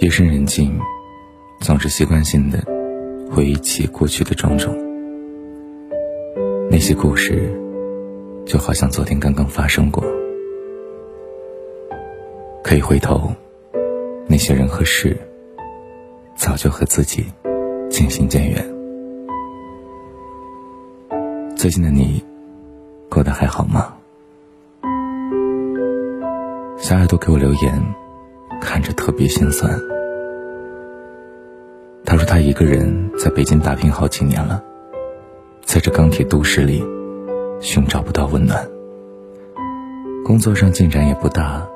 夜深人静，总是习惯性的回忆起过去的种种。那些故事，就好像昨天刚刚发生过。可以回头，那些人和事，早就和自己渐行渐远。最近的你，过得还好吗？小耳朵给我留言。看着特别心酸。他说他一个人在北京打拼好几年了，在这钢铁都市里，寻找不到温暖。工作上进展也不大，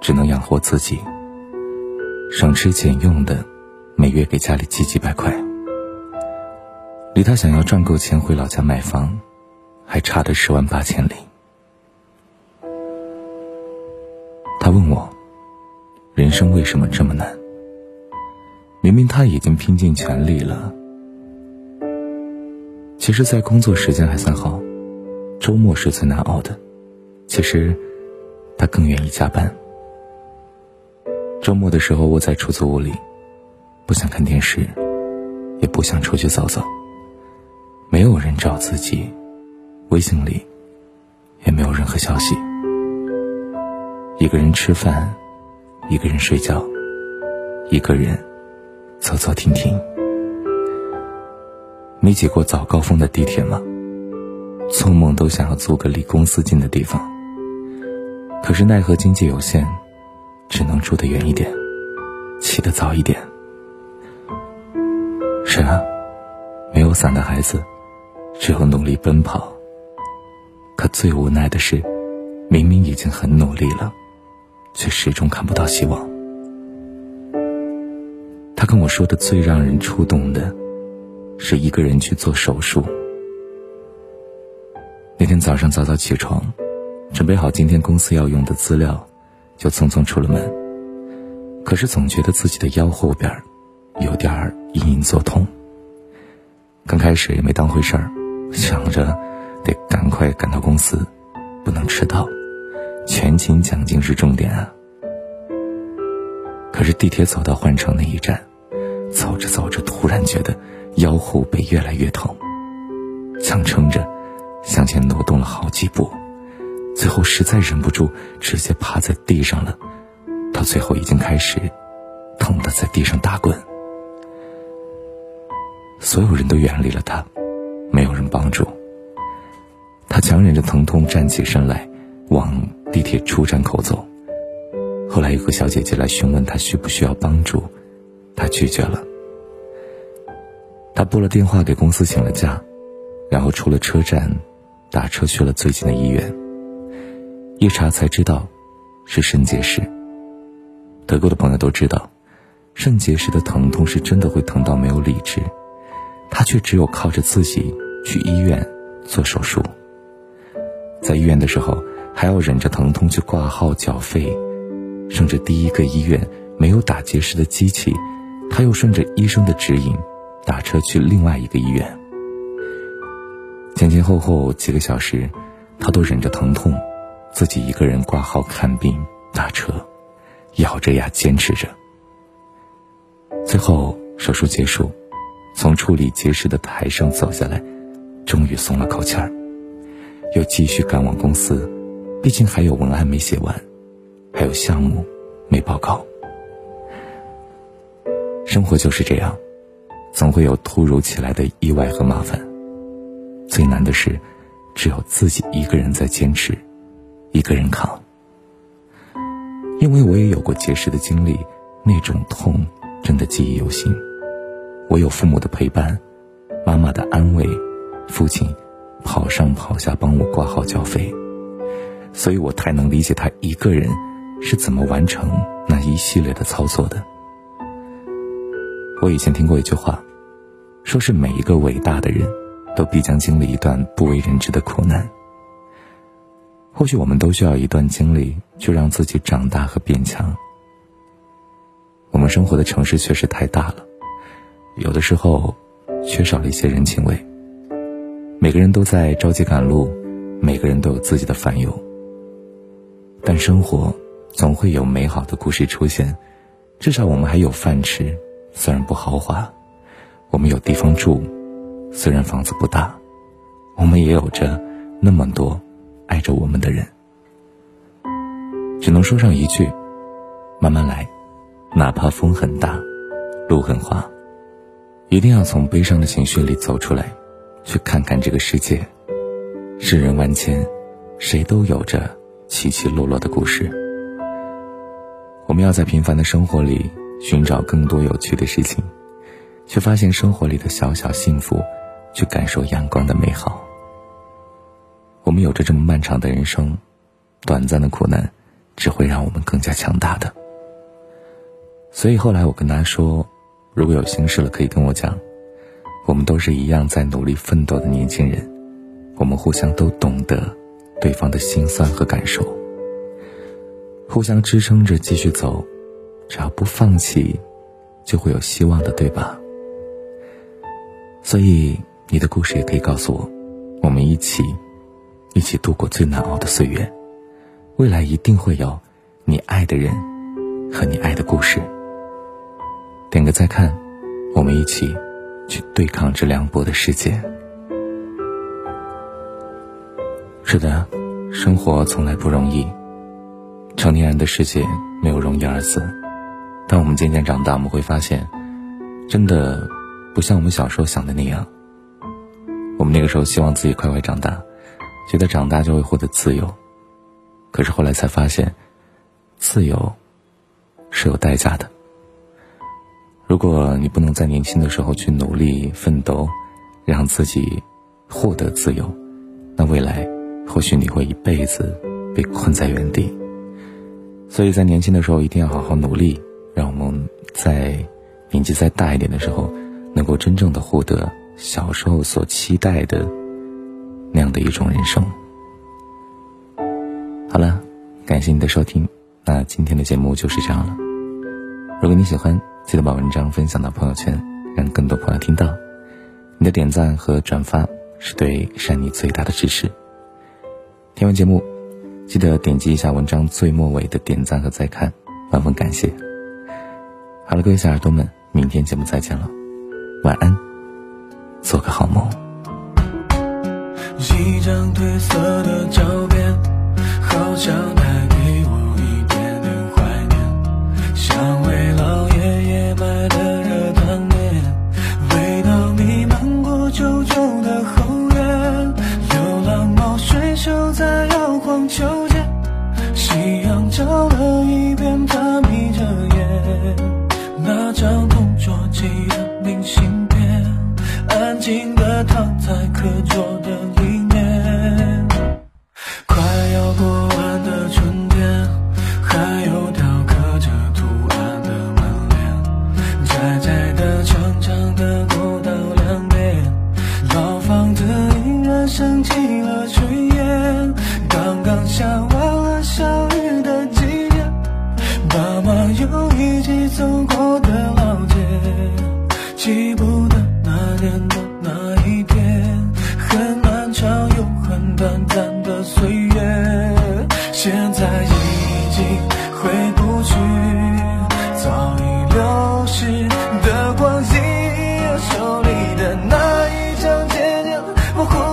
只能养活自己。省吃俭用的，每月给家里寄几百块。离他想要赚够钱回老家买房，还差的十万八千里。他问我。人生为什么这么难？明明他已经拼尽全力了。其实，在工作时间还算好，周末是最难熬的。其实，他更愿意加班。周末的时候，窝在出租屋里，不想看电视，也不想出去走走。没有人找自己，微信里也没有任何消息。一个人吃饭。一个人睡觉，一个人走走停停。没挤过早高峰的地铁吗？做梦都想要租个离公司近的地方。可是奈何经济有限，只能住得远一点，起得早一点。是啊，没有伞的孩子，只有努力奔跑。可最无奈的是，明明已经很努力了。却始终看不到希望。他跟我说的最让人触动的，是一个人去做手术。那天早上早早起床，准备好今天公司要用的资料，就匆匆出了门。可是总觉得自己的腰后边有点隐隐作痛。刚开始也没当回事儿，想着得赶快赶到公司，不能迟到。全勤奖金是重点啊！可是地铁走到换乘那一站，走着走着，突然觉得腰后背越来越疼，强撑着向前挪动了好几步，最后实在忍不住，直接趴在地上了。到最后已经开始疼得在地上打滚。所有人都远离了他，没有人帮助。他强忍着疼痛站起身来，往。地铁出站口走，后来有个小姐姐来询问他需不需要帮助，他拒绝了。他拨了电话给公司请了假，然后出了车站，打车去了最近的医院。一查才知道，是肾结石。得过的朋友都知道，肾结石的疼痛是真的会疼到没有理智，他却只有靠着自己去医院做手术。在医院的时候。还要忍着疼痛去挂号缴费，甚至第一个医院没有打结石的机器，他又顺着医生的指引打车去另外一个医院。前前后后几个小时，他都忍着疼痛，自己一个人挂号看病、打车，咬着牙坚持着。最后手术结束，从处理结石的台上走下来，终于松了口气儿，又继续赶往公司。毕竟还有文案没写完，还有项目没报告。生活就是这样，总会有突如其来的意外和麻烦。最难的是，只有自己一个人在坚持，一个人扛。因为我也有过结石的经历，那种痛真的记忆犹新。我有父母的陪伴，妈妈的安慰，父亲跑上跑下帮我挂号交费。所以我太能理解他一个人是怎么完成那一系列的操作的。我以前听过一句话，说是每一个伟大的人都必将经历一段不为人知的苦难。或许我们都需要一段经历，去让自己长大和变强。我们生活的城市确实太大了，有的时候缺少了一些人情味。每个人都在着急赶路，每个人都有自己的烦忧。但生活总会有美好的故事出现，至少我们还有饭吃，虽然不豪华；我们有地方住，虽然房子不大；我们也有着那么多爱着我们的人。只能说上一句：慢慢来，哪怕风很大，路很滑，一定要从悲伤的情绪里走出来，去看看这个世界。世人万千，谁都有着起起落落的故事。我们要在平凡的生活里寻找更多有趣的事情，去发现生活里的小小幸福，去感受阳光的美好。我们有着这么漫长的人生，短暂的苦难。只会让我们更加强大的。所以后来我跟他说，如果有心事了，可以跟我讲。我们都是一样在努力奋斗的年轻人，我们互相都懂得对方的心酸和感受，互相支撑着继续走。只要不放弃，就会有希望的，对吧？所以你的故事也可以告诉我，我们一起，一起度过最难熬的岁月。未来一定会有你爱的人和你爱的故事。点个再看，我们一起去对抗这凉薄的世界。是的，生活从来不容易。成年人的世界没有容易二字。当我们渐渐长大，我们会发现，真的不像我们小时候想的那样。我们那个时候希望自己快快长大，觉得长大就会获得自由。可是后来才发现，自由是有代价的。如果你不能在年轻的时候去努力奋斗，让自己获得自由，那未来或许你会一辈子被困在原地。所以在年轻的时候一定要好好努力，让我们在年纪再大一点的时候，能够真正的获得小时候所期待的那样的一种人生。好了，感谢你的收听，那今天的节目就是这样了。如果你喜欢，记得把文章分享到朋友圈，让更多朋友听到。你的点赞和转发是对善妮最大的支持。听完节目，记得点击一下文章最末尾的点赞和再看，万分感谢。好了，各位小耳朵们，明天节目再见了，晚安，做个好梦。一张褪色的照片。好像带静静地躺在课桌的里面快要过完的春天还有雕刻着图案的门帘窄窄的长长的过道两边老房子依然升起了炊烟刚刚下完了小雨的季节爸妈又一起走过 poco